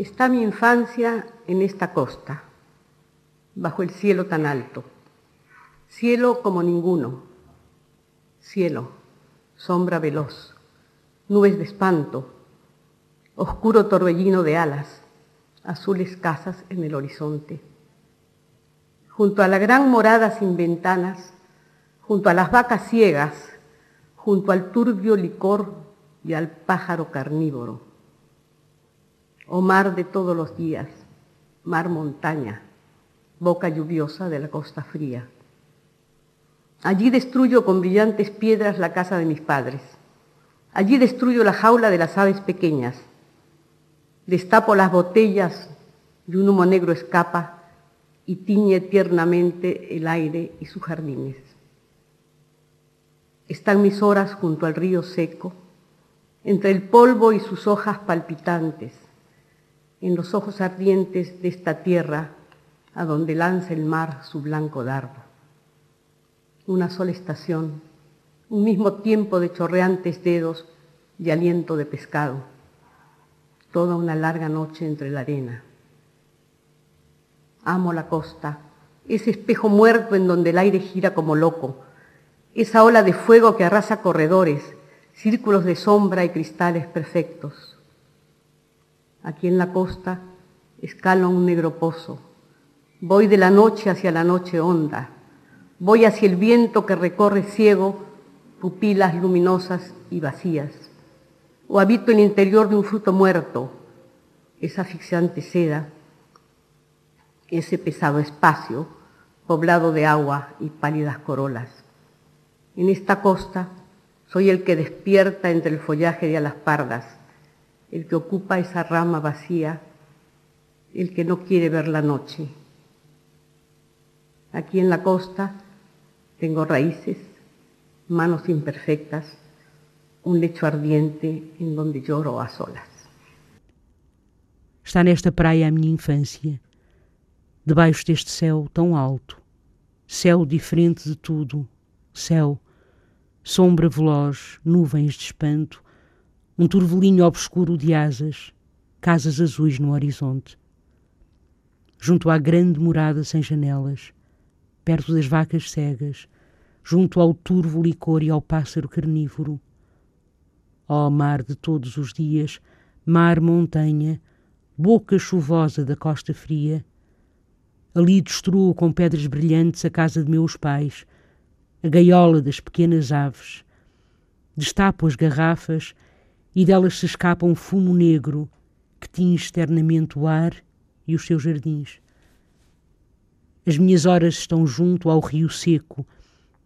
Está mi infancia en esta costa, bajo el cielo tan alto, cielo como ninguno, cielo, sombra veloz, nubes de espanto, oscuro torbellino de alas, azules casas en el horizonte. Junto a la gran morada sin ventanas, junto a las vacas ciegas, junto al turbio licor y al pájaro carnívoro oh mar de todos los días, mar montaña, boca lluviosa de la costa fría. Allí destruyo con brillantes piedras la casa de mis padres. Allí destruyo la jaula de las aves pequeñas. Destapo las botellas y un humo negro escapa y tiñe tiernamente el aire y sus jardines. Están mis horas junto al río seco, entre el polvo y sus hojas palpitantes, en los ojos ardientes de esta tierra a donde lanza el mar su blanco dardo. Una sola estación, un mismo tiempo de chorreantes dedos y aliento de pescado, toda una larga noche entre la arena. Amo la costa, ese espejo muerto en donde el aire gira como loco, esa ola de fuego que arrasa corredores, círculos de sombra y cristales perfectos Aquí en la costa escalo un negro pozo. Voy de la noche hacia la noche honda. Voy hacia el viento que recorre ciego pupilas luminosas y vacías. O habito el interior de un fruto muerto, esa asfixiante seda, ese pesado espacio poblado de agua y pálidas corolas. En esta costa soy el que despierta entre el follaje de alas pardas el que ocupa esa rama vacía, el que no quiere ver la noche. Aquí en la costa tengo raíces, manos imperfectas, un lecho ardiente en donde lloro a solas. Está nesta praia a minha infância, debaixo deste céu tão alto, céu diferente de tudo, céu, sombra veloz, nuvens de espanto, um turvelinho obscuro de asas, casas azuis no horizonte. Junto à grande morada sem janelas, perto das vacas cegas, junto ao turvo licor e ao pássaro carnívoro. Ó oh, mar de todos os dias, mar montanha, boca chuvosa da costa fria, ali destruo com pedras brilhantes a casa de meus pais, a gaiola das pequenas aves, destapo as garrafas e delas se escapa um fumo negro que tinge externamente o ar e os seus jardins. As minhas horas estão junto ao rio seco,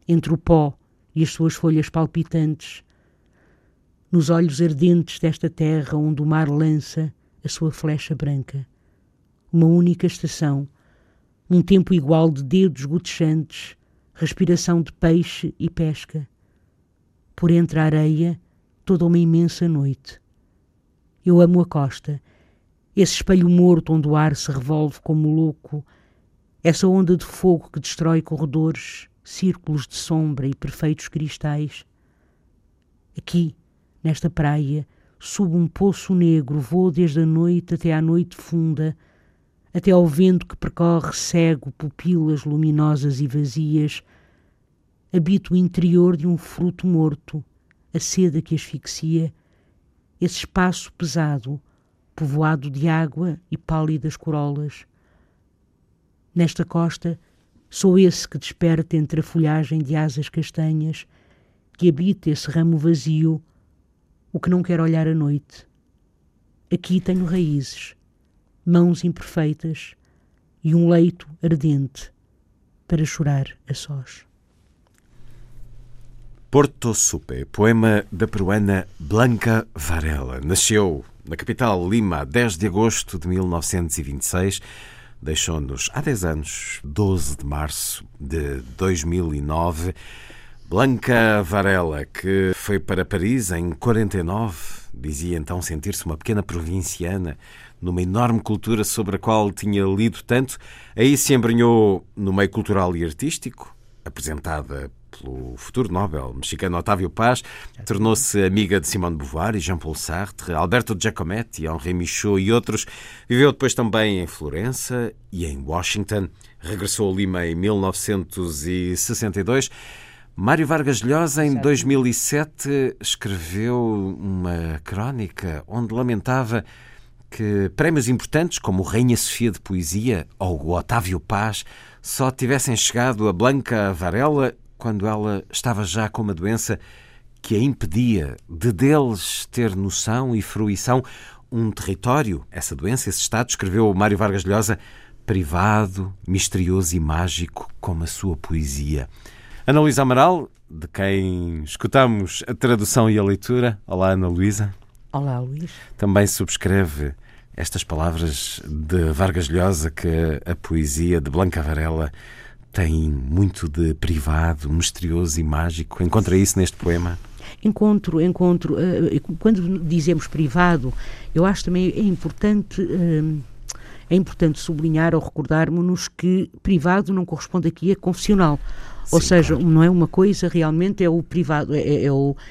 entre o pó e as suas folhas palpitantes, nos olhos ardentes desta terra onde o mar lança a sua flecha branca. Uma única estação, um tempo igual de dedos gotechantes, respiração de peixe e pesca. Por entre a areia, toda uma imensa noite. Eu amo a costa, esse espelho morto onde o ar se revolve como louco, essa onda de fogo que destrói corredores, círculos de sombra e perfeitos cristais. Aqui, nesta praia, sob um poço negro, vou desde a noite até à noite funda, até ao vento que percorre cego pupilas luminosas e vazias, habito o interior de um fruto morto, a seda que asfixia, esse espaço pesado, povoado de água e pálidas corolas. Nesta costa, sou esse que desperta entre a folhagem de asas castanhas, que habita esse ramo vazio, o que não quer olhar a noite. Aqui tenho raízes, mãos imperfeitas e um leito ardente, para chorar a sós. Porto Supe, poema da peruana Blanca Varela. Nasceu na capital Lima a 10 de agosto de 1926. Deixou-nos há 10 anos, 12 de março de 2009. Blanca Varela, que foi para Paris em 49, dizia então sentir-se uma pequena provinciana numa enorme cultura sobre a qual tinha lido tanto. Aí se embrenhou no meio cultural e artístico, apresentada pelo futuro Nobel mexicano Otávio Paz, tornou-se amiga de Simone de Beauvoir e Jean-Paul Sartre, Alberto Giacometti, Henri Michaud e outros. Viveu depois também em Florença e em Washington. Regressou a Lima em 1962. Mário Vargas Llosa, em 2007, escreveu uma crónica onde lamentava que prémios importantes como o Rainha Sofia de Poesia ou o Otávio Paz só tivessem chegado a Blanca Varela quando ela estava já com uma doença que a impedia de deles ter noção e fruição. Um território, essa doença, esse estado, escreveu Mário Vargas Llosa, privado, misterioso e mágico, como a sua poesia. Ana Luísa Amaral, de quem escutamos a tradução e a leitura. Olá, Ana Luísa. Olá, Luís. Também subscreve estas palavras de Vargas Llosa que a poesia de Blanca Varela tem muito de privado, misterioso e mágico. Encontra isso neste poema? Encontro, encontro. Eh, quando dizemos privado, eu acho também é importante. Eh, é importante sublinhar ou recordarmos-nos que privado não corresponde aqui a confessional. Sim, ou seja, claro. não é uma coisa realmente, é o privado, é, é, é o, eh,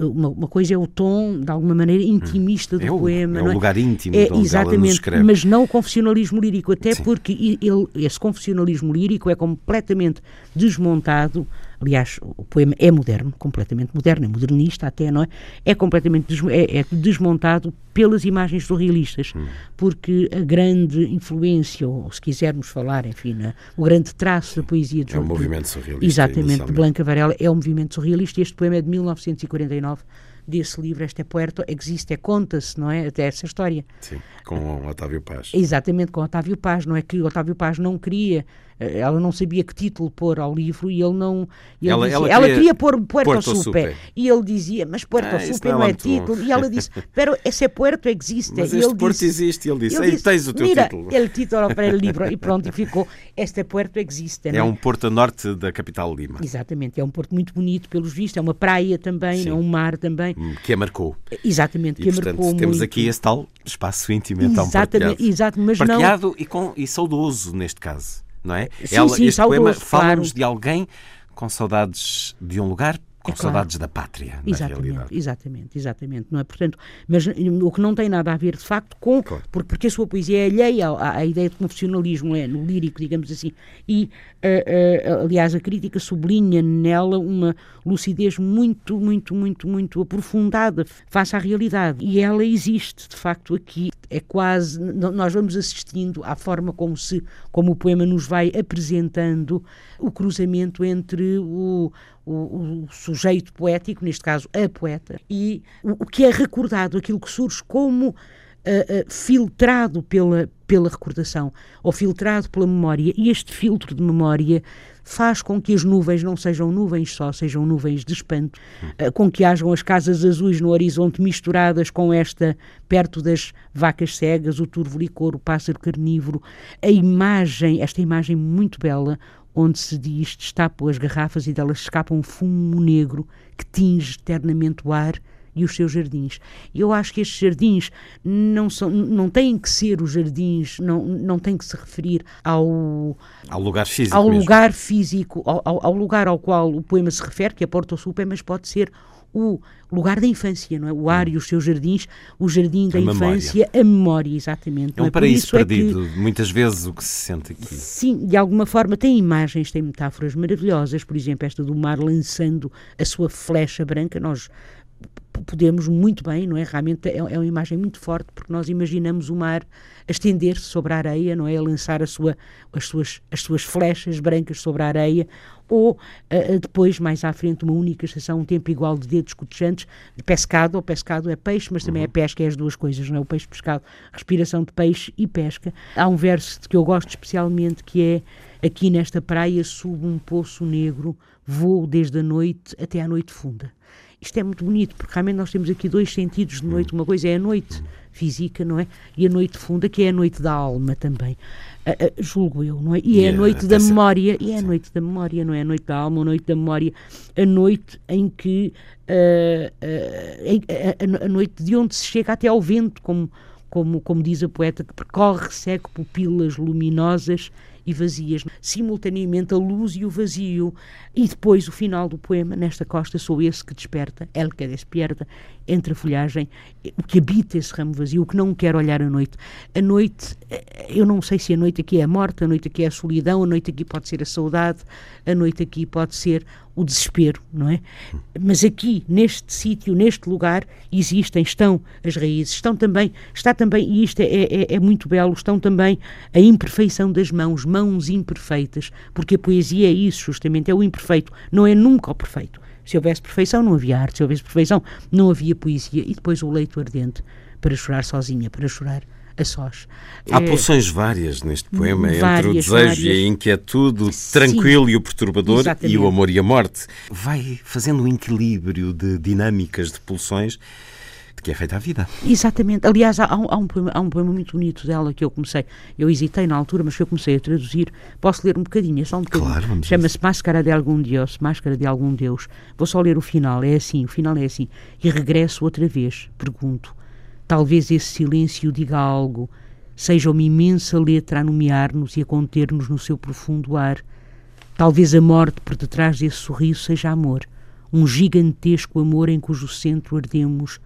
uma, uma, coisa é o tom, de alguma maneira, intimista do é o, poema. É o é? lugar íntimo é, onde exatamente, escreve. Mas não o confessionalismo lírico, até Sim. porque ele, esse confessionalismo lírico é completamente desmontado aliás, o poema é moderno, completamente moderno, é modernista até, não é? É completamente des é, é desmontado pelas imagens surrealistas, hum. porque a grande influência, ou se quisermos falar, enfim, né, o grande traço da poesia de É o movimento surrealista. Exatamente, de Blanca Varela é o movimento surrealista. Este poema é de 1949 desse livro, este é Puerto, existe, é conta-se, não é? Até essa história. Sim, com Otávio Paz. Exatamente, com Otávio Paz, não é que Otávio Paz não queria ela não sabia que título pôr ao livro e ele não. Ele ela, dizia, ela, queria, ela, queria, pôr Puerto, Puerto Supe. E ele dizia, mas Puerto ah, Supe não, é, é título. Bom. E ela disse, pero esse Puerto existe. Mas e este ele Porto disse, existe. E ele disse, ele disse tens o teu mira, título. ele título para o livro. E pronto, e ficou, este Puerto existe. É, um porto a norte da capital Lima. Exatamente, é um porto muito bonito, pelos vistos, é uma praia também, é um mar também. Hum, que a marcou. Exatamente, e, que portanto, a marcou temos muito. aqui esse tal espaço íntimo, então, Exatamente, partilhado. exato, mas partilhado não... e, com, e saudoso, neste caso não é? Sim, Ela, sim, este poema fala-nos claro. de alguém com saudades de um lugar, com claro. saudades da pátria, na Exatamente, realidade. exatamente, exatamente, não é? Portanto, mas o que não tem nada a ver de facto com, Claro. porque, porque a sua poesia é alheia à, à ideia de confessionalismo, é no lírico, digamos assim, e eh, eh, aliás a crítica sublinha nela uma lucidez muito, muito, muito, muito aprofundada face à realidade e ela existe de facto aqui, é quase, nós vamos assistindo à forma como se, como o poema nos vai apresentando o cruzamento entre o, o, o sujeito poético, neste caso a poeta, e o, o que é recordado, aquilo que surge como ah, ah, filtrado pela, pela recordação ou filtrado pela memória. E este filtro de memória faz com que as nuvens não sejam nuvens só, sejam nuvens de espanto, ah, com que hajam as casas azuis no horizonte misturadas com esta, perto das vacas cegas, o turvo licor, o pássaro carnívoro, a imagem, esta imagem muito bela, onde se diz destapo as garrafas e delas escapa um fumo negro que tinge eternamente o ar e os seus jardins. Eu acho que estes jardins não, são, não têm que ser os jardins, não, não têm que se referir ao, Ao lugar físico ao mesmo. lugar físico, ao, ao- ao lugar ao qual o poema se refere, que é Porto Supe, mas pode ser o lugar da infância, não é? O ar e os seus jardins, o jardim da A memória. infância, a memória, exatamente. É não um Por paraíso isso é que- perdido, muitas vezes o que se sente aqui. Sim, de alguma forma tem imagens, tem metáforas maravilhosas, por exemplo, esta do mar lançando a sua flecha branca, nós podemos muito bem, não é? Realmente é, é uma imagem muito forte, porque nós imaginamos o mar a estender-se sobre a areia, não é? A lançar a sua, as, suas, as suas flechas brancas sobre a areia, ou ah, depois, mais à frente, uma única estação, um tempo igual de dedos cotejantes, de pescado, ou pescado é peixe, mas também é pesca, é as duas coisas, não é? O peixe pescado, respiração de peixe e pesca. Há um verso que eu gosto especialmente que é Aqui nesta praia subo um poço negro, voo desde a noite até à noite funda. Isto é muito bonito, porque realmente nós temos aqui dois sentidos de noite. Uma coisa é a noite física, não é? E a noite funda, que é a noite da alma também. Uh, uh, julgo eu, não é? E é a noite da memória, e é a noite da memória, não é? A noite da alma, a noite da memória, a noite em que uh, a, a, noite de onde se chega até ao vento, como, como, como diz a poeta, que percorre, segue pupilas luminosas e vazias, simultaneamente a luz e o vazio. E depois o final do poema, nesta costa sou esse que desperta, el que despierta, entre a folhagem, o que habita esse ramo vazio, o que não quer olhar a noite. A noite, eh, eu não sei se a noite aqui é a morte, a noite aqui é a solidão, a noite aqui pode ser a saudade, a noite aqui pode ser o desespero, não é? Mas aqui, neste sítio, neste lugar, existem, estão as raízes, estão também, está também, e isto é, é, é, muito belo, estão também a imperfeição das mãos, mãos imperfeitas, porque a poesia é isso, justamente, é o imperfeito, não é nunca o perfeito. Se houvesse perfeição, não havia arte, se houvesse perfeição, não havia poesia. E depois o leito ardente para chorar sozinha, para chorar a sós. Há é, pulsões várias neste poema, várias, entre o desejo várias. e a inquietude, o tranquilo Sim, e o perturbador exatamente. e o amor e a morte. Vai fazendo um equilíbrio de dinâmicas de pulsões que é feita a vida. Exatamente. Aliás, há, há, um poema, há um poema muito bonito dela que eu comecei, eu hesitei na altura, mas que eu comecei a traduzir. Posso ler um bocadinho, é só um bocadinho. Claro, Chama-se Máscara de Algum Deus, Máscara de Algum Deus. Vou só ler o final, é assim, o final é assim. E regresso outra vez, pergunto, Talvez esse silêncio diga algo, seja uma imensa letra a nomear-nos e a conter-nos no seu profundo ar. Talvez a morte por detrás desse sorriso seja amor, um gigantesco amor em cujo centro ardemos.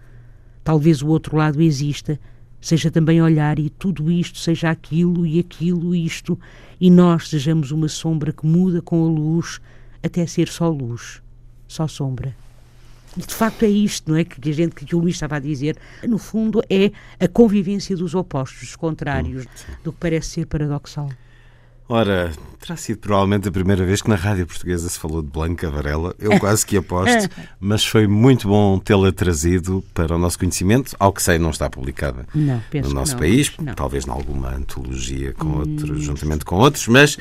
Talvez o outro lado exista, seja também olhar e tudo isto seja aquilo e aquilo isto, e nós sejamos uma sombra que muda com a luz até ser só luz, só sombra de facto é isto, não é? Que a gente que o Luís estava a dizer, no fundo é a convivência dos opostos, dos contrários, hum, do que parece ser paradoxal. Ora, terá sido provavelmente a primeira vez que na rádio portuguesa se falou de Blanca Varela. Eu quase que aposto, mas foi muito bom tê-la trazido para o nosso conhecimento. Ao que sei, não está publicada não, no nosso não, país, talvez em alguma antologia com hum, outros, juntamente com outros, mas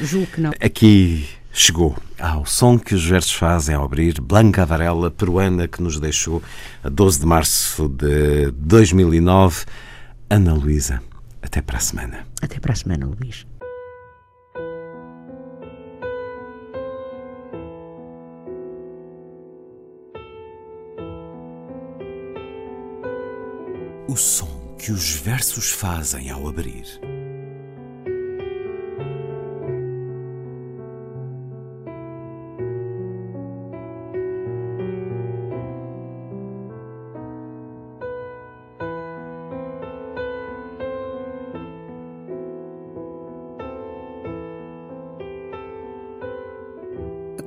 aqui chegou ao som que os versos fazem ao abrir Blanca Varela, peruana, que nos deixou a 12 de março de 2009. Ana Luísa, até para a semana. Até para a semana, Luís. O som que os versos fazem ao abrir.